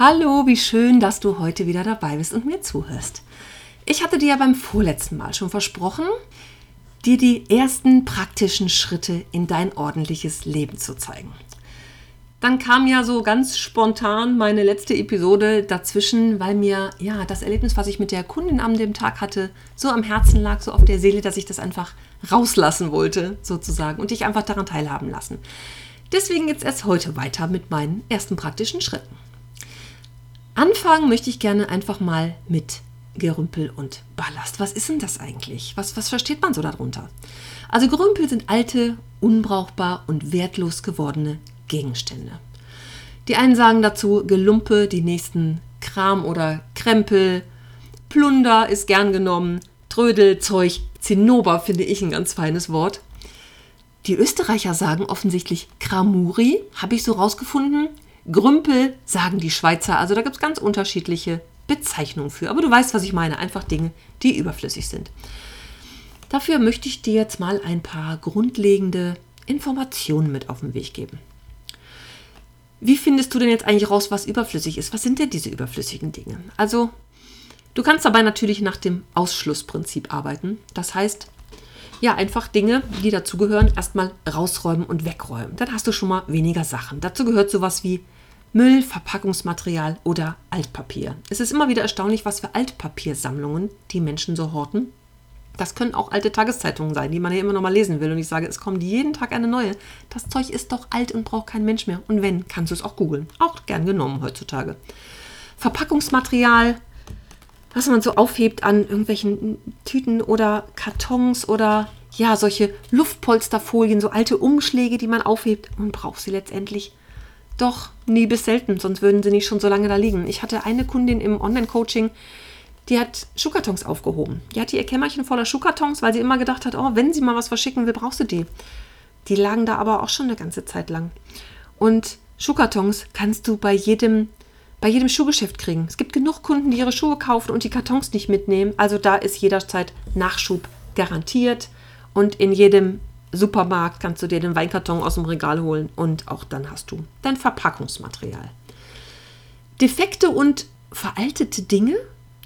Hallo, wie schön, dass du heute wieder dabei bist und mir zuhörst. Ich hatte dir ja beim vorletzten Mal schon versprochen, dir die ersten praktischen Schritte in dein ordentliches Leben zu zeigen. Dann kam ja so ganz spontan meine letzte Episode dazwischen, weil mir ja das Erlebnis, was ich mit der Kundin am dem Tag hatte, so am Herzen lag, so auf der Seele, dass ich das einfach rauslassen wollte, sozusagen, und dich einfach daran teilhaben lassen. Deswegen jetzt erst heute weiter mit meinen ersten praktischen Schritten. Anfangen möchte ich gerne einfach mal mit Gerümpel und Ballast. Was ist denn das eigentlich? Was, was versteht man so darunter? Also Gerümpel sind alte, unbrauchbar und wertlos gewordene Gegenstände. Die einen sagen dazu Gelumpe, die nächsten Kram oder Krempel, Plunder ist gern genommen, Trödel, Zeug, Zinnober finde ich ein ganz feines Wort. Die Österreicher sagen offensichtlich Kramuri, habe ich so rausgefunden. Grümpel sagen die Schweizer. Also da gibt es ganz unterschiedliche Bezeichnungen für. Aber du weißt, was ich meine. Einfach Dinge, die überflüssig sind. Dafür möchte ich dir jetzt mal ein paar grundlegende Informationen mit auf den Weg geben. Wie findest du denn jetzt eigentlich raus, was überflüssig ist? Was sind denn diese überflüssigen Dinge? Also, du kannst dabei natürlich nach dem Ausschlussprinzip arbeiten. Das heißt, ja, einfach Dinge, die dazugehören, erstmal rausräumen und wegräumen. Dann hast du schon mal weniger Sachen. Dazu gehört sowas wie Müll, Verpackungsmaterial oder Altpapier. Es ist immer wieder erstaunlich, was für Altpapiersammlungen die Menschen so horten. Das können auch alte Tageszeitungen sein, die man ja immer noch mal lesen will. Und ich sage, es kommt jeden Tag eine neue. Das Zeug ist doch alt und braucht kein Mensch mehr. Und wenn, kannst du es auch googeln. Auch gern genommen heutzutage. Verpackungsmaterial, was man so aufhebt an irgendwelchen Tüten oder Kartons oder ja, solche Luftpolsterfolien, so alte Umschläge, die man aufhebt und braucht sie letztendlich doch, nie bis selten, sonst würden sie nicht schon so lange da liegen. Ich hatte eine Kundin im Online-Coaching, die hat Schuhkartons aufgehoben. Die hatte ihr Kämmerchen voller Schuhkartons, weil sie immer gedacht hat, oh, wenn sie mal was verschicken will, brauchst du die. Die lagen da aber auch schon eine ganze Zeit lang. Und Schuhkartons kannst du bei jedem, bei jedem Schuhgeschäft kriegen. Es gibt genug Kunden, die ihre Schuhe kaufen und die Kartons nicht mitnehmen. Also da ist jederzeit Nachschub garantiert. Und in jedem Supermarkt kannst du dir den Weinkarton aus dem Regal holen und auch dann hast du dein Verpackungsmaterial. Defekte und veraltete Dinge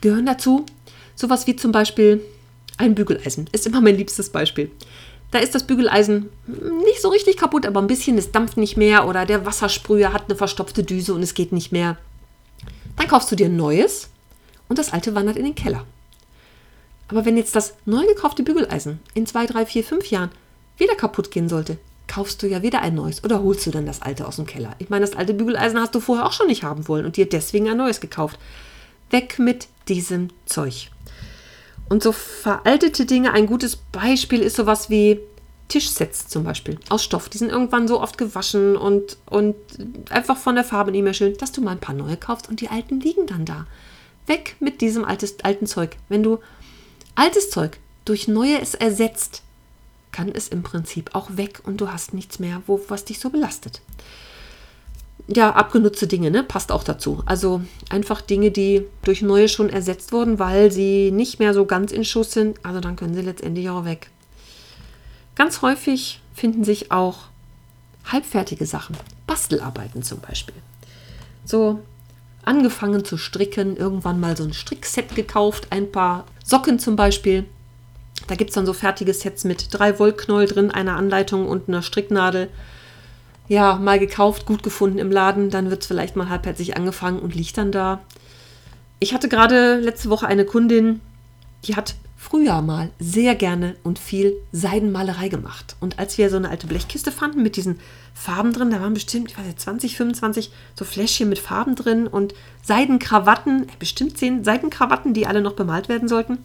gehören dazu. Sowas wie zum Beispiel ein Bügeleisen ist immer mein liebstes Beispiel. Da ist das Bügeleisen nicht so richtig kaputt, aber ein bisschen, es dampft nicht mehr oder der Wassersprüher hat eine verstopfte Düse und es geht nicht mehr. Dann kaufst du dir ein neues und das alte wandert in den Keller. Aber wenn jetzt das neu gekaufte Bügeleisen in zwei, drei, vier, fünf Jahren wieder kaputt gehen sollte, kaufst du ja wieder ein neues oder holst du dann das alte aus dem Keller. Ich meine, das alte Bügeleisen hast du vorher auch schon nicht haben wollen und dir deswegen ein neues gekauft. Weg mit diesem Zeug. Und so veraltete Dinge, ein gutes Beispiel ist sowas wie Tischsets zum Beispiel aus Stoff. Die sind irgendwann so oft gewaschen und, und einfach von der Farbe nicht mehr schön, dass du mal ein paar neue kaufst und die alten liegen dann da. Weg mit diesem altes, alten Zeug. Wenn du altes Zeug durch neues ersetzt, kann es im Prinzip auch weg und du hast nichts mehr, wo, was dich so belastet. Ja, abgenutzte Dinge, ne? Passt auch dazu. Also einfach Dinge, die durch neue schon ersetzt wurden, weil sie nicht mehr so ganz in Schuss sind. Also dann können sie letztendlich auch weg. Ganz häufig finden sich auch halbfertige Sachen. Bastelarbeiten zum Beispiel. So angefangen zu stricken, irgendwann mal so ein Strickset gekauft, ein paar Socken zum Beispiel, da gibt es dann so fertige Sets mit drei Wollknäuel drin, einer Anleitung und einer Stricknadel. Ja, mal gekauft, gut gefunden im Laden, dann wird es vielleicht mal halbherzig angefangen und liegt dann da. Ich hatte gerade letzte Woche eine Kundin, die hat früher mal sehr gerne und viel Seidenmalerei gemacht. Und als wir so eine alte Blechkiste fanden mit diesen Farben drin, da waren bestimmt, ich weiß nicht, 20, 25 so Fläschchen mit Farben drin und Seidenkrawatten, bestimmt 10 Seidenkrawatten, die alle noch bemalt werden sollten.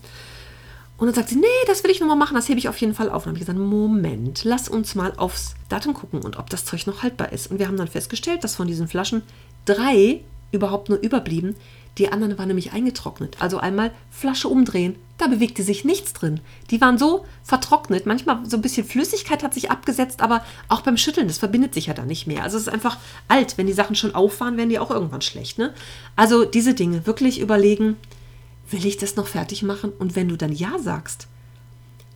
Und dann sagt sie, nee, das will ich nochmal machen, das hebe ich auf jeden Fall auf. Und dann habe ich gesagt, Moment, lass uns mal aufs Datum gucken und ob das Zeug noch haltbar ist. Und wir haben dann festgestellt, dass von diesen Flaschen drei überhaupt nur überblieben. Die anderen waren nämlich eingetrocknet. Also einmal Flasche umdrehen, da bewegte sich nichts drin. Die waren so vertrocknet, manchmal so ein bisschen Flüssigkeit hat sich abgesetzt, aber auch beim Schütteln, das verbindet sich ja da nicht mehr. Also es ist einfach alt. Wenn die Sachen schon auffahren, werden die auch irgendwann schlecht. Ne? Also diese Dinge wirklich überlegen, will ich das noch fertig machen? Und wenn du dann Ja sagst,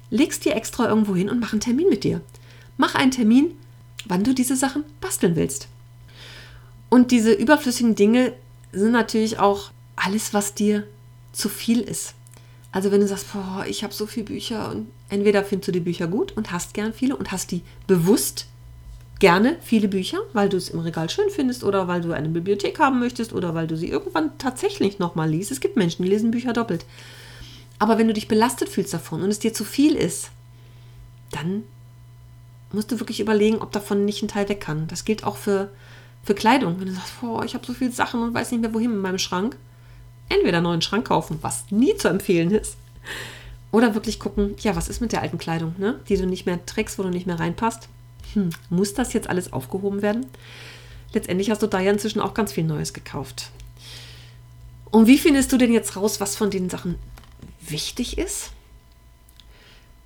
legst dir extra irgendwo hin und mach einen Termin mit dir. Mach einen Termin, wann du diese Sachen basteln willst. Und diese überflüssigen Dinge sind natürlich auch alles, was dir zu viel ist. Also wenn du sagst, boah, ich habe so viele Bücher und entweder findest du die Bücher gut und hast gern viele und hast die bewusst gerne viele Bücher, weil du es im Regal schön findest oder weil du eine Bibliothek haben möchtest oder weil du sie irgendwann tatsächlich nochmal liest. Es gibt Menschen, die lesen Bücher doppelt. Aber wenn du dich belastet fühlst davon und es dir zu viel ist, dann musst du wirklich überlegen, ob davon nicht ein Teil weg kann. Das gilt auch für, für Kleidung. Wenn du sagst, boah, ich habe so viele Sachen und weiß nicht mehr wohin in meinem Schrank, entweder einen neuen Schrank kaufen, was nie zu empfehlen ist, oder wirklich gucken, ja, was ist mit der alten Kleidung, ne? die du nicht mehr trägst, wo du nicht mehr reinpasst hm, muss das jetzt alles aufgehoben werden? Letztendlich hast du da ja inzwischen auch ganz viel Neues gekauft. Und wie findest du denn jetzt raus, was von den Sachen wichtig ist?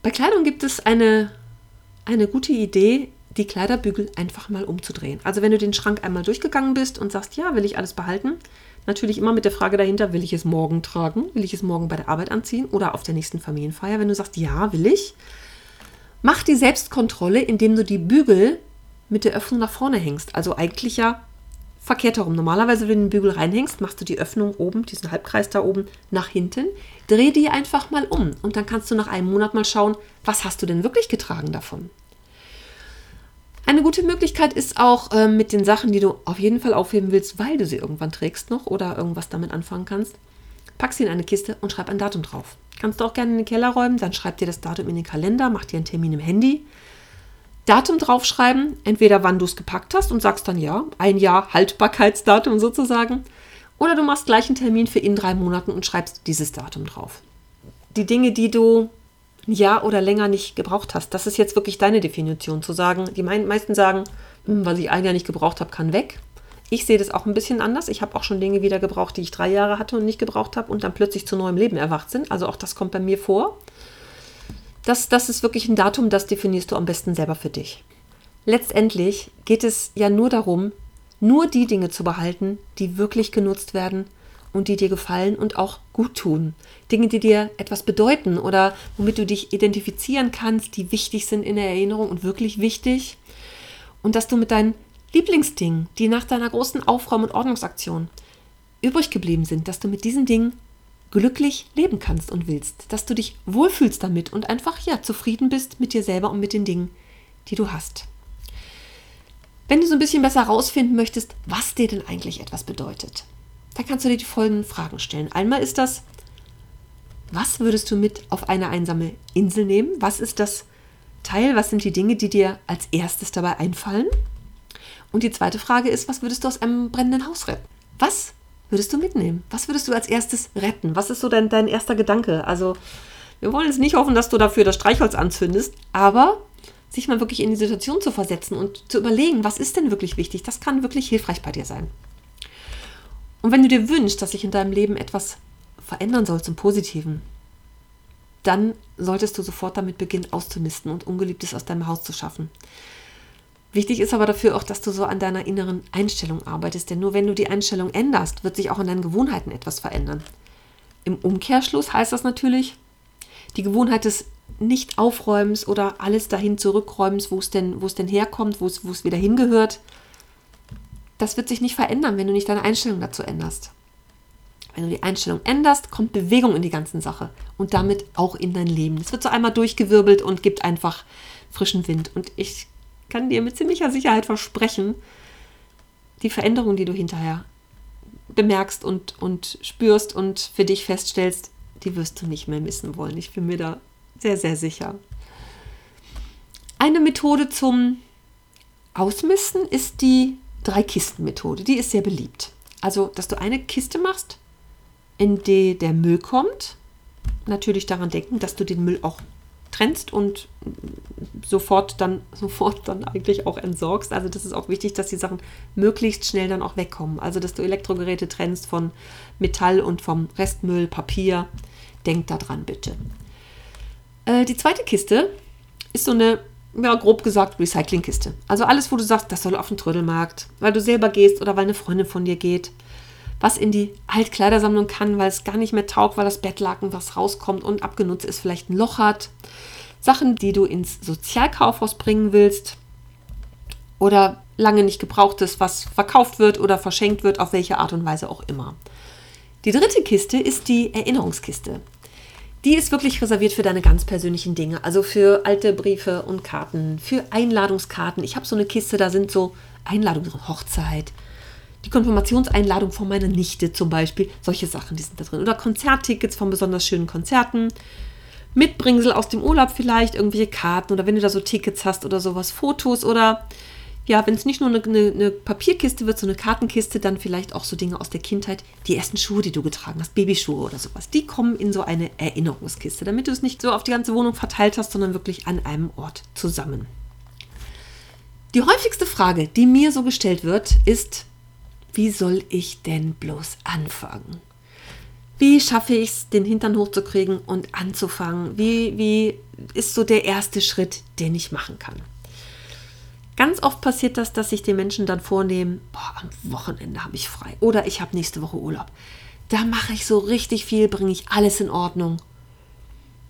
Bei Kleidung gibt es eine, eine gute Idee, die Kleiderbügel einfach mal umzudrehen. Also wenn du den Schrank einmal durchgegangen bist und sagst, ja, will ich alles behalten, natürlich immer mit der Frage dahinter, will ich es morgen tragen, will ich es morgen bei der Arbeit anziehen oder auf der nächsten Familienfeier, wenn du sagst, ja, will ich, Mach die Selbstkontrolle, indem du die Bügel mit der Öffnung nach vorne hängst. Also eigentlich ja verkehrt herum. Normalerweise, wenn du den Bügel reinhängst, machst du die Öffnung oben, diesen Halbkreis da oben, nach hinten. Dreh die einfach mal um und dann kannst du nach einem Monat mal schauen, was hast du denn wirklich getragen davon. Eine gute Möglichkeit ist auch äh, mit den Sachen, die du auf jeden Fall aufheben willst, weil du sie irgendwann trägst noch oder irgendwas damit anfangen kannst. Pack sie in eine Kiste und schreib ein Datum drauf. Kannst du auch gerne in den Keller räumen, dann schreib dir das Datum in den Kalender, mach dir einen Termin im Handy. Datum draufschreiben, entweder wann du es gepackt hast und sagst dann ja, ein Jahr Haltbarkeitsdatum sozusagen. Oder du machst gleich einen Termin für in drei Monaten und schreibst dieses Datum drauf. Die Dinge, die du ein Jahr oder länger nicht gebraucht hast, das ist jetzt wirklich deine Definition zu sagen. Die meisten sagen, hm, was ich ein Jahr nicht gebraucht habe, kann weg. Ich sehe das auch ein bisschen anders. Ich habe auch schon Dinge wieder gebraucht, die ich drei Jahre hatte und nicht gebraucht habe und dann plötzlich zu neuem Leben erwacht sind. Also auch das kommt bei mir vor. Das, das ist wirklich ein Datum, das definierst du am besten selber für dich. Letztendlich geht es ja nur darum, nur die Dinge zu behalten, die wirklich genutzt werden und die dir gefallen und auch gut tun. Dinge, die dir etwas bedeuten oder womit du dich identifizieren kannst, die wichtig sind in der Erinnerung und wirklich wichtig. Und dass du mit deinen Lieblingsdingen, die nach deiner großen Aufräum- und Ordnungsaktion übrig geblieben sind, dass du mit diesen Dingen glücklich leben kannst und willst, dass du dich wohlfühlst damit und einfach ja zufrieden bist mit dir selber und mit den Dingen, die du hast. Wenn du so ein bisschen besser herausfinden möchtest, was dir denn eigentlich etwas bedeutet, dann kannst du dir die folgenden Fragen stellen. Einmal ist das, was würdest du mit auf eine einsame Insel nehmen? Was ist das Teil? Was sind die Dinge, die dir als erstes dabei einfallen? Und die zweite Frage ist, was würdest du aus einem brennenden Haus retten? Was würdest du mitnehmen? Was würdest du als erstes retten? Was ist so dein, dein erster Gedanke? Also, wir wollen jetzt nicht hoffen, dass du dafür das Streichholz anzündest, aber sich mal wirklich in die Situation zu versetzen und zu überlegen, was ist denn wirklich wichtig, das kann wirklich hilfreich bei dir sein. Und wenn du dir wünschst, dass sich in deinem Leben etwas verändern soll zum Positiven, dann solltest du sofort damit beginnen, auszumisten und Ungeliebtes aus deinem Haus zu schaffen. Wichtig ist aber dafür auch, dass du so an deiner inneren Einstellung arbeitest, denn nur wenn du die Einstellung änderst, wird sich auch in deinen Gewohnheiten etwas verändern. Im Umkehrschluss heißt das natürlich, die Gewohnheit des Nicht-Aufräumens oder alles dahin zurückräumens, wo es denn, denn herkommt, wo es, wo es wieder hingehört, das wird sich nicht verändern, wenn du nicht deine Einstellung dazu änderst. Wenn du die Einstellung änderst, kommt Bewegung in die ganze Sache und damit auch in dein Leben. Es wird so einmal durchgewirbelt und gibt einfach frischen Wind. Und ich kann dir mit ziemlicher Sicherheit versprechen, die Veränderung, die du hinterher bemerkst und, und spürst und für dich feststellst, die wirst du nicht mehr missen wollen. Ich bin mir da sehr, sehr sicher. Eine Methode zum Ausmisten ist die Drei-Kisten-Methode. Die ist sehr beliebt. Also, dass du eine Kiste machst, in die der Müll kommt natürlich daran denken, dass du den Müll auch trennst und sofort dann, sofort dann eigentlich auch entsorgst. Also das ist auch wichtig, dass die Sachen möglichst schnell dann auch wegkommen. Also dass du Elektrogeräte trennst von Metall und vom Restmüll, Papier. Denk daran bitte. Äh, die zweite Kiste ist so eine, ja, grob gesagt, Recyclingkiste. Also alles, wo du sagst, das soll auf den Trödelmarkt, weil du selber gehst oder weil eine Freundin von dir geht. Was in die Altkleidersammlung kann, weil es gar nicht mehr taugt, weil das Bettlaken, was rauskommt und abgenutzt ist, vielleicht ein Loch hat. Sachen, die du ins Sozialkaufhaus bringen willst. Oder lange nicht gebrauchtes, was verkauft wird oder verschenkt wird, auf welche Art und Weise auch immer. Die dritte Kiste ist die Erinnerungskiste. Die ist wirklich reserviert für deine ganz persönlichen Dinge, also für alte Briefe und Karten, für Einladungskarten. Ich habe so eine Kiste, da sind so Einladungen drin, Hochzeit, die Konfirmationseinladung von meiner Nichte zum Beispiel, solche Sachen, die sind da drin. Oder Konzerttickets von besonders schönen Konzerten, Mitbringsel aus dem Urlaub vielleicht, irgendwelche Karten oder wenn du da so Tickets hast oder sowas, Fotos oder ja, wenn es nicht nur eine, eine, Papierkiste wird, so eine Kartenkiste, dann vielleicht auch so Dinge aus der Kindheit, die ersten Schuhe, die du getragen hast, Babyschuhe oder sowas, die kommen in so eine Erinnerungskiste, damit du es nicht so auf die ganze Wohnung verteilt hast, sondern wirklich an einem Ort zusammen. Die häufigste Frage, die mir so gestellt wird, ist, wie soll ich denn bloß anfangen? Wie schaffe ich es, den Hintern hochzukriegen und anzufangen? Wie, wie ist so der erste Schritt, den ich machen kann? Ganz oft passiert das, dass sich die Menschen dann vornehmen, boah, am Wochenende habe ich frei oder ich habe nächste Woche Urlaub. Da mache ich so richtig viel, bringe ich alles in Ordnung.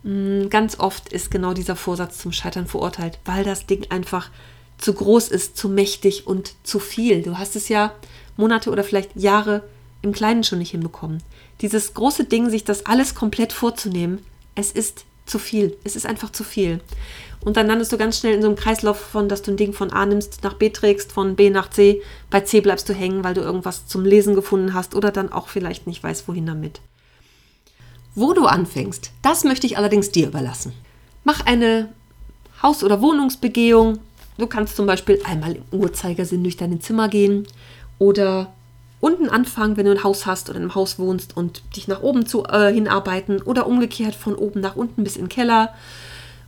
Hm, ganz oft ist genau dieser Vorsatz zum Scheitern verurteilt, weil das Ding einfach zu groß ist, zu mächtig und zu viel. Du hast es ja Monate oder vielleicht Jahre im Kleinen schon nicht hinbekommen. Dieses große Ding, sich das alles komplett vorzunehmen, es ist zu viel. Es ist einfach zu viel. Und dann landest du ganz schnell in so einem Kreislauf von, dass du ein Ding von A nimmst, nach B trägst, von B nach C. Bei C bleibst du hängen, weil du irgendwas zum Lesen gefunden hast oder dann auch vielleicht nicht weißt, wohin damit. Wo du anfängst, das möchte ich allerdings dir überlassen. Mach eine Haus- oder Wohnungsbegehung. Du kannst zum Beispiel einmal im Uhrzeigersinn durch dein Zimmer gehen oder unten anfangen, wenn du ein Haus hast oder in einem Haus wohnst und dich nach oben zu, äh, hinarbeiten oder umgekehrt von oben nach unten bis in den Keller.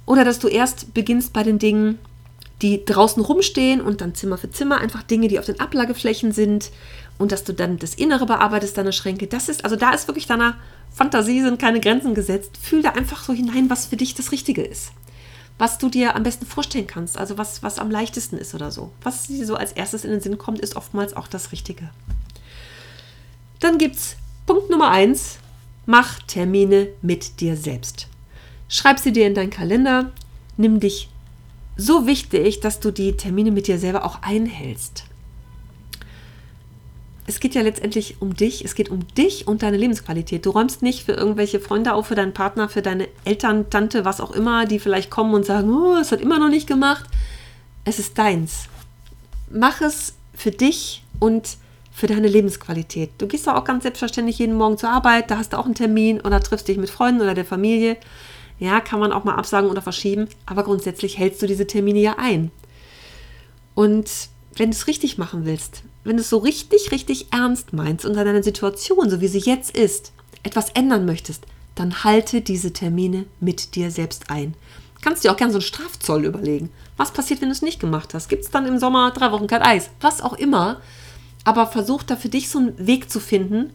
Oder dass du erst beginnst bei den Dingen, die draußen rumstehen und dann Zimmer für Zimmer einfach Dinge, die auf den Ablageflächen sind und dass du dann das Innere bearbeitest, deine Schränke. Das ist, also da ist wirklich deiner Fantasie sind keine Grenzen gesetzt. Fühl da einfach so hinein, was für dich das Richtige ist. Was du dir am besten vorstellen kannst, also was, was am leichtesten ist oder so. Was dir so als erstes in den Sinn kommt, ist oftmals auch das Richtige. Dann gibt es Punkt Nummer eins: Mach Termine mit dir selbst. Schreib sie dir in deinen Kalender, nimm dich so wichtig, dass du die Termine mit dir selber auch einhältst. Es geht ja letztendlich um dich, es geht um dich und deine Lebensqualität. Du räumst nicht für irgendwelche Freunde auf, für deinen Partner, für deine Eltern, Tante, was auch immer, die vielleicht kommen und sagen, oh, es hat immer noch nicht gemacht. Es ist deins. Mach es für dich und für deine Lebensqualität. Du gehst doch auch ganz selbstverständlich jeden Morgen zur Arbeit, da hast du auch einen Termin oder triffst dich mit Freunden oder der Familie. Ja, kann man auch mal absagen oder verschieben, aber grundsätzlich hältst du diese Termine ja ein. Und wenn du es richtig machen willst, wenn du es so richtig, richtig ernst meinst und an deiner Situation, so wie sie jetzt ist, etwas ändern möchtest, dann halte diese Termine mit dir selbst ein. Kannst dir auch gerne so einen Strafzoll überlegen. Was passiert, wenn du es nicht gemacht hast? Gibt es dann im Sommer drei Wochen kein Eis? Was auch immer aber versuch da für dich so einen Weg zu finden,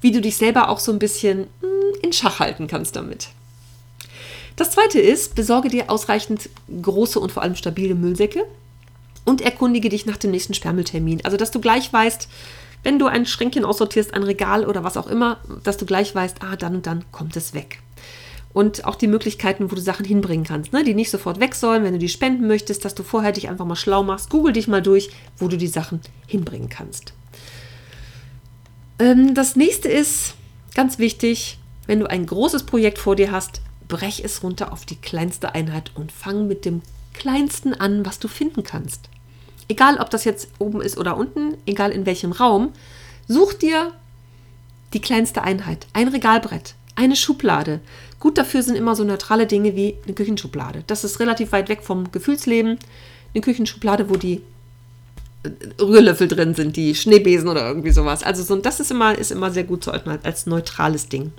wie du dich selber auch so ein bisschen hm, in Schach halten kannst damit. Das zweite ist, besorge dir ausreichend große und vor allem stabile Müllsäcke und erkundige dich nach dem nächsten Sperrmülltermin. Also, dass du gleich weißt, wenn du ein Schränkchen aussortierst, ein Regal oder was auch immer, dass du gleich weißt, ah, dann und dann kommt es weg und auch die Möglichkeiten, wo du Sachen hinbringen kannst, ne? die nicht sofort weg sollen, wenn du die spenden möchtest, dass du vorher dich einfach mal schlau machst. Google dich mal durch, wo du die Sachen hinbringen kannst. Ähm, das nächste ist ganz wichtig, wenn du ein großes Projekt vor dir hast, brech es runter auf die kleinste Einheit und fang mit dem kleinsten an, was du finden kannst. Egal, ob das jetzt oben ist oder unten, egal in welchem Raum, such dir die kleinste Einheit, ein Regalbrett, eine Schublade. Gut dafür sind immer so neutrale Dinge wie eine Küchenschublade. Das ist relativ weit weg vom Gefühlsleben. Eine Küchenschublade, wo die äh, Rührlöffel drin sind, die Schneebesen oder irgendwie sowas. Also so, das ist immer, ist immer sehr gut zu ordnen als neutrales Ding.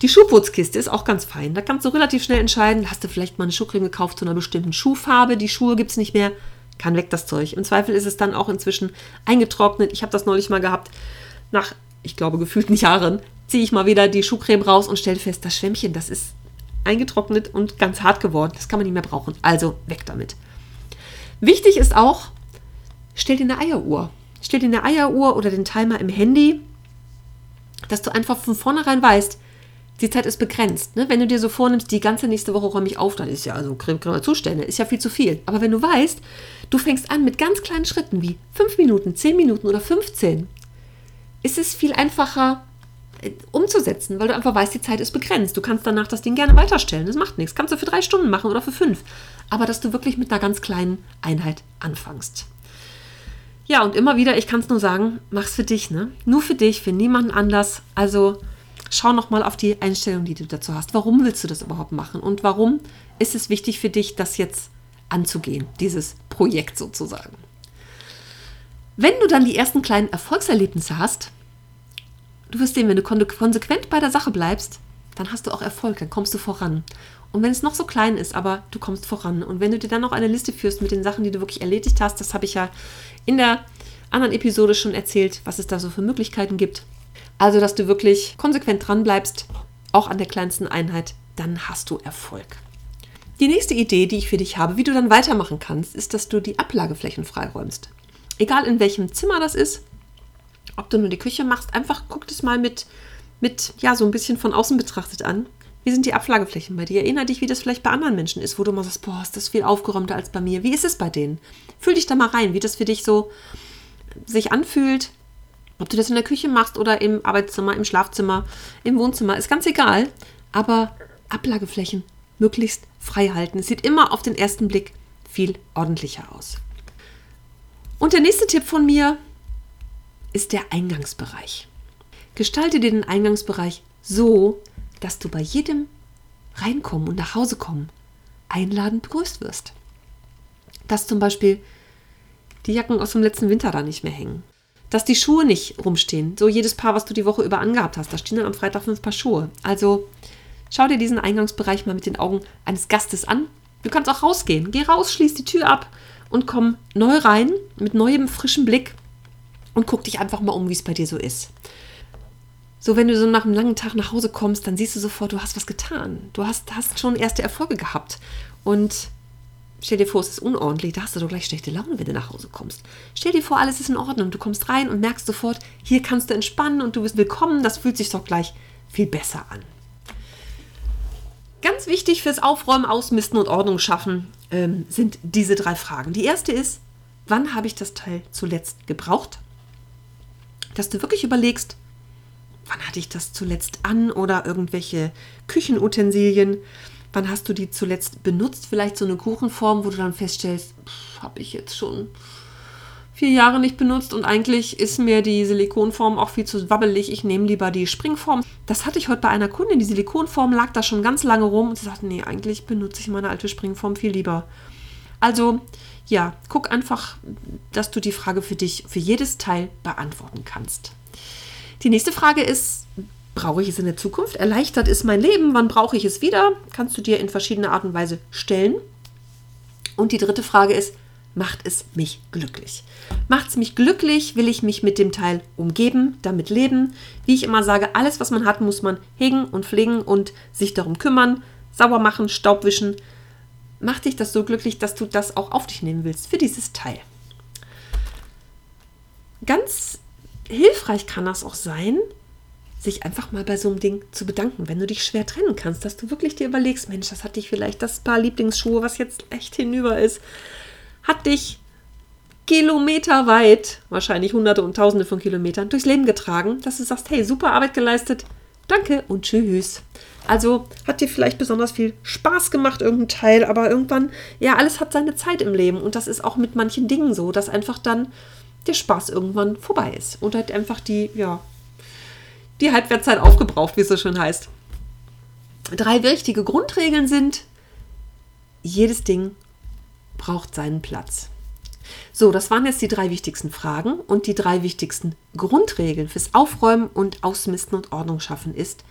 Die Schuhputzkiste ist auch ganz fein. Da kannst du relativ schnell entscheiden, hast du vielleicht mal eine Schuhcreme gekauft zu einer bestimmten Schuhfarbe, die Schuhe gibt es nicht mehr, kann weg das Zeug. Im Zweifel ist es dann auch inzwischen eingetrocknet. Ich habe das neulich mal gehabt. Nach, ich glaube, gefühlten Jahren ziehe ich mal wieder die Schuhcreme raus und stelle fest, das Schwämmchen, das ist eingetrocknet und ganz hart geworden. Das kann man nicht mehr brauchen. Also weg damit. Wichtig ist auch, stell dir eine Eieruhr. Stell dir eine Eieruhr oder den Timer im Handy, dass du einfach von vornherein weißt, die Zeit ist begrenzt. Ne? Wenn du dir so vornimmst, die ganze nächste Woche räume ich auf, dann ist ja also Zustände, ist ja viel zu viel. Aber wenn du weißt, du fängst an mit ganz kleinen Schritten wie 5 Minuten, 10 Minuten oder 15, ist es viel einfacher umzusetzen, weil du einfach weißt, die Zeit ist begrenzt. Du kannst danach das Ding gerne weiterstellen. Das macht nichts. Kannst du für drei Stunden machen oder für fünf. Aber dass du wirklich mit einer ganz kleinen Einheit anfängst. Ja, und immer wieder, ich kann es nur sagen, mach's für dich, ne? Nur für dich, für niemanden anders. Also schau nochmal auf die Einstellung, die du dazu hast. Warum willst du das überhaupt machen? Und warum ist es wichtig für dich, das jetzt anzugehen, dieses Projekt sozusagen? Wenn du dann die ersten kleinen Erfolgserlebnisse hast, du wirst sehen, wenn du konsequent bei der Sache bleibst, dann hast du auch Erfolg, dann kommst du voran. Und wenn es noch so klein ist, aber du kommst voran. Und wenn du dir dann noch eine Liste führst mit den Sachen, die du wirklich erledigt hast, das habe ich ja in der anderen Episode schon erzählt, was es da so für Möglichkeiten gibt. Also, dass du wirklich konsequent dran bleibst, auch an der kleinsten Einheit, dann hast du Erfolg. Die nächste Idee, die ich für dich habe, wie du dann weitermachen kannst, ist, dass du die Ablageflächen freiräumst. Egal in welchem Zimmer das ist, ob du nur die Küche machst, einfach guck das mal mit, mit, ja, so ein bisschen von außen betrachtet an. Wie sind die Ablageflächen bei dir? Erinner dich, wie das vielleicht bei anderen Menschen ist, wo du mal sagst, boah, ist das viel aufgeräumter als bei mir. Wie ist es bei denen? Fühl dich da mal rein, wie das für dich so sich anfühlt, ob du das in der Küche machst oder im Arbeitszimmer, im Schlafzimmer, im Wohnzimmer, ist ganz egal. Aber Ablageflächen möglichst frei halten. Es sieht immer auf den ersten Blick viel ordentlicher aus. Und der nächste Tipp von mir ist der Eingangsbereich. Gestalte dir den Eingangsbereich so, dass du bei jedem Reinkommen und nach Hause kommen einladend begrüßt wirst. Dass zum Beispiel die Jacken aus dem letzten Winter da nicht mehr hängen dass die Schuhe nicht rumstehen. So jedes Paar, was du die Woche über angehabt hast, da stehen dann am Freitag fünf Paar Schuhe. Also schau dir diesen Eingangsbereich mal mit den Augen eines Gastes an. Du kannst auch rausgehen. Geh raus, schließ die Tür ab und komm neu rein mit neuem frischen Blick und guck dich einfach mal um, wie es bei dir so ist. So, wenn du so nach einem langen Tag nach Hause kommst, dann siehst du sofort, du hast was getan. Du hast, hast schon erste Erfolge gehabt. Und Stell dir vor, es ist unordentlich, da hast du doch gleich schlechte Laune, wenn du nach Hause kommst. Stell dir vor, alles ist in Ordnung. Du kommst rein und merkst sofort, hier kannst du entspannen und du bist willkommen. Das fühlt sich doch gleich viel besser an. Ganz wichtig fürs Aufräumen, Ausmisten und Ordnung schaffen ähm, sind diese drei Fragen. Die erste ist, wann habe ich das Teil zuletzt gebraucht? Dass du wirklich überlegst, wann hatte ich das zuletzt an oder irgendwelche Küchenutensilien Wann hast du die zuletzt benutzt? Vielleicht so eine Kuchenform, wo du dann feststellst, habe ich jetzt schon vier Jahre nicht benutzt und eigentlich ist mir die Silikonform auch viel zu wabbelig. Ich nehme lieber die Springform. Das hatte ich heute bei einer Kundin. Die Silikonform lag da schon ganz lange rum und sie sagte, nee, eigentlich benutze ich meine alte Springform viel lieber. Also, ja, guck einfach, dass du die Frage für dich, für jedes Teil beantworten kannst. Die nächste Frage ist, Brauche ich es in der Zukunft? Erleichtert ist mein Leben? Wann brauche ich es wieder? Kannst du dir in verschiedener Art und Weise stellen. Und die dritte Frage ist, macht es mich glücklich? Macht es mich glücklich? Will ich mich mit dem Teil umgeben, damit leben? Wie ich immer sage, alles, was man hat, muss man hegen und pflegen und sich darum kümmern, sauber machen, Staub wischen. Macht dich das so glücklich, dass du das auch auf dich nehmen willst für dieses Teil? Ganz hilfreich kann das auch sein, sich einfach mal bei so einem Ding zu bedanken, wenn du dich schwer trennen kannst, dass du wirklich dir überlegst, Mensch, das hat dich vielleicht das Paar Lieblingsschuhe, was jetzt echt hinüber ist, hat dich kilometerweit, wahrscheinlich hunderte und tausende von Kilometern, durchs Leben getragen, dass du sagst, hey, super Arbeit geleistet, danke und tschüss. Also hat dir vielleicht besonders viel Spaß gemacht, irgendein Teil, aber irgendwann, ja, alles hat seine Zeit im Leben und das ist auch mit manchen Dingen so, dass einfach dann der Spaß irgendwann vorbei ist und halt einfach die, ja, die Halbwertszeit aufgebraucht, wie es so schön heißt. Drei wichtige Grundregeln sind, jedes Ding braucht seinen Platz. So, das waren jetzt die drei wichtigsten Fragen und die drei wichtigsten Grundregeln fürs Aufräumen und Ausmisten und Ordnung schaffen ist,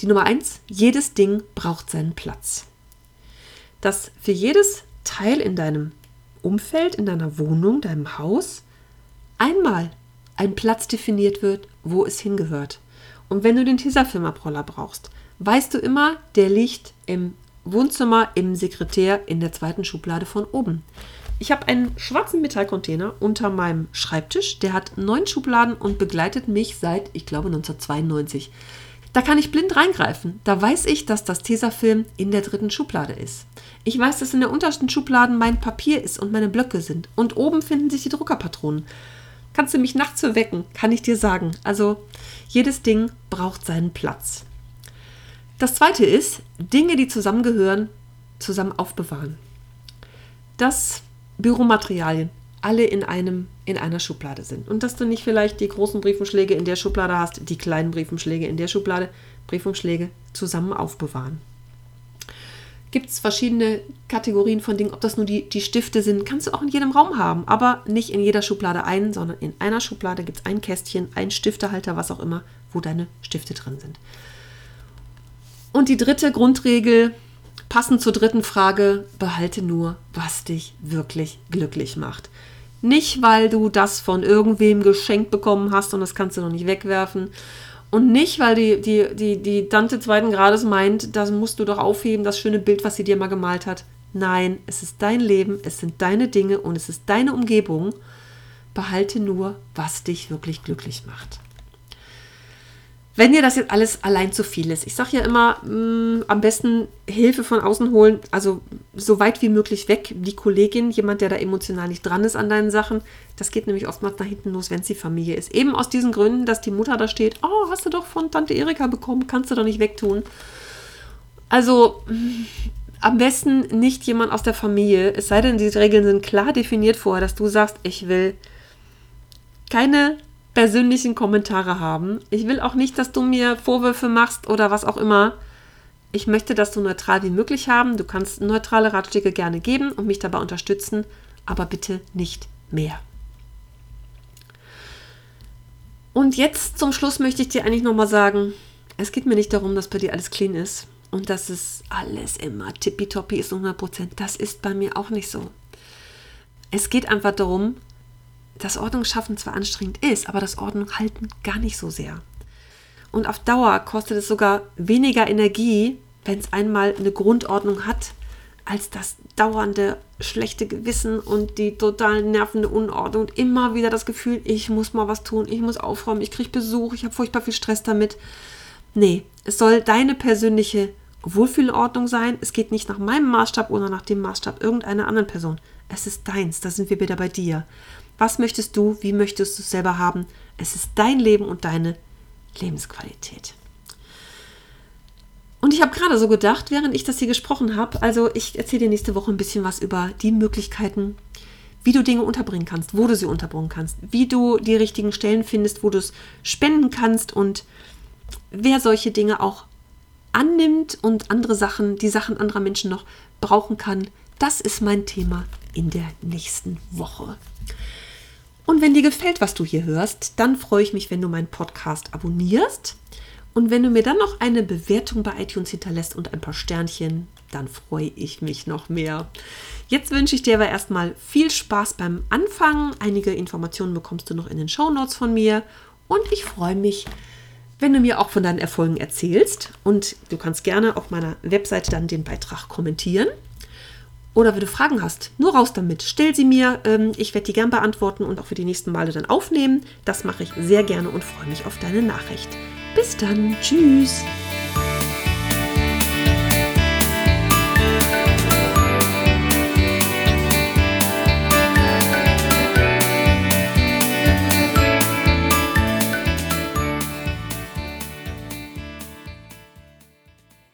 Die Nummer eins, jedes Ding braucht seinen Platz. Dass für jedes Teil in deinem Umfeld, in deiner Wohnung, deinem Haus, einmal ein Platz definiert wird, wo es hingehört. Und wenn du den Tesafilm-Abroller brauchst, weißt du immer, der liegt im Wohnzimmer, im Sekretär, in der zweiten Schublade von oben. Ich habe einen schwarzen Metallcontainer unter meinem Schreibtisch. Der hat neun Schubladen und begleitet mich seit, ich glaube, 1992. Da kann ich blind reingreifen. Da weiß ich, dass das Tesafilm in der dritten Schublade ist. Ich weiß, dass in der untersten Schublade mein Papier ist und meine Blöcke sind. Und oben finden sich die Druckerpatronen. Kannst du mich nachts wecken, kann ich dir sagen. Also jedes Ding braucht seinen Platz. Das zweite ist, Dinge, die zusammengehören, zusammen aufbewahren. Dass Büromaterialien alle in einem in einer Schublade sind und dass du nicht vielleicht die großen Briefumschläge in der Schublade hast, die kleinen Briefumschläge in der Schublade, Briefumschläge zusammen aufbewahren. Gibt es verschiedene Kategorien von Dingen, ob das nur die, die Stifte sind, kannst du auch in jedem Raum haben, aber nicht in jeder Schublade ein, sondern in einer Schublade gibt es ein Kästchen, ein Stiftehalter, was auch immer, wo deine Stifte drin sind. Und die dritte Grundregel, passend zur dritten Frage, behalte nur, was dich wirklich glücklich macht. Nicht, weil du das von irgendwem geschenkt bekommen hast und das kannst du noch nicht wegwerfen. Und nicht, weil die, die, die, die Tante zweiten Grades meint, das musst du doch aufheben, das schöne Bild, was sie dir mal gemalt hat. Nein, es ist dein Leben, es sind deine Dinge und es ist deine Umgebung. Behalte nur, was dich wirklich glücklich macht. Wenn dir das jetzt alles allein zu viel ist, ich sage ja immer, mh, mm, am besten Hilfe von außen holen, also so weit wie möglich weg, die Kollegin, jemand, der da emotional nicht dran ist an deinen Sachen. Das geht nämlich oftmals nach hinten los, wenn es die Familie ist. Eben aus diesen Gründen, dass die Mutter da steht, oh, hast du doch von Tante Erika bekommen, kannst du doch nicht wegtun. Also mm, am besten nicht jemand aus der Familie, es sei denn, die Regeln sind klar definiert vorher, dass du sagst, ich will keine persönlichen Kommentare haben. Ich will auch nicht, dass du mir Vorwürfe machst oder was auch immer. Ich möchte das so neutral wie möglich haben. Du kannst neutrale Ratschläge gerne geben und mich dabei unterstützen, aber bitte nicht mehr. Und jetzt zum Schluss möchte ich dir eigentlich nochmal sagen, es geht mir nicht darum, dass bei dir alles clean ist und dass es alles immer tippitoppi ist, 100%. Das ist bei mir auch nicht so. Es geht einfach darum, dass Ordnung schaffen zwar anstrengend ist, aber das Ordnung halten gar nicht so sehr. Und auf Dauer kostet es sogar weniger Energie, wenn es einmal eine Grundordnung hat, als das dauernde schlechte Gewissen und die total nervende Unordnung und immer wieder das Gefühl, ich muss mal was tun, ich muss aufräumen, ich kriege Besuch, ich habe furchtbar viel Stress damit. Nee, es soll deine persönliche Wohlfühlordnung sein. Es geht nicht nach meinem Maßstab oder nach dem Maßstab irgendeiner anderen Person. Es ist deins, da sind wir wieder bei dir. Was möchtest du? Wie möchtest du es selber haben? Es ist dein Leben und deine Lebensqualität. Und ich habe gerade so gedacht, während ich das hier gesprochen habe, also ich erzähle dir nächste Woche ein bisschen was über die Möglichkeiten, wie du Dinge unterbringen kannst, wo du sie unterbringen kannst, wie du die richtigen Stellen findest, wo du es spenden kannst und wer solche Dinge auch annimmt und andere Sachen, die Sachen anderer Menschen noch brauchen kann. Das ist mein Thema in der nächsten Woche. Und wenn dir gefällt, was du hier hörst, dann freue ich mich, wenn du meinen Podcast abonnierst. Und wenn du mir dann noch eine Bewertung bei iTunes hinterlässt und ein paar Sternchen, dann freue ich mich noch mehr. Jetzt wünsche ich dir aber erstmal viel Spaß beim Anfangen. Einige Informationen bekommst du noch in den Show Notes von mir. Und ich freue mich, wenn du mir auch von deinen Erfolgen erzählst. Und du kannst gerne auf meiner Webseite dann den Beitrag kommentieren. Oder wenn du Fragen hast, nur raus damit. Stell sie mir. Ähm, ich werde die gern beantworten und auch für die nächsten Male dann aufnehmen. Das mache ich sehr gerne und freue mich auf deine Nachricht. Bis dann. Tschüss.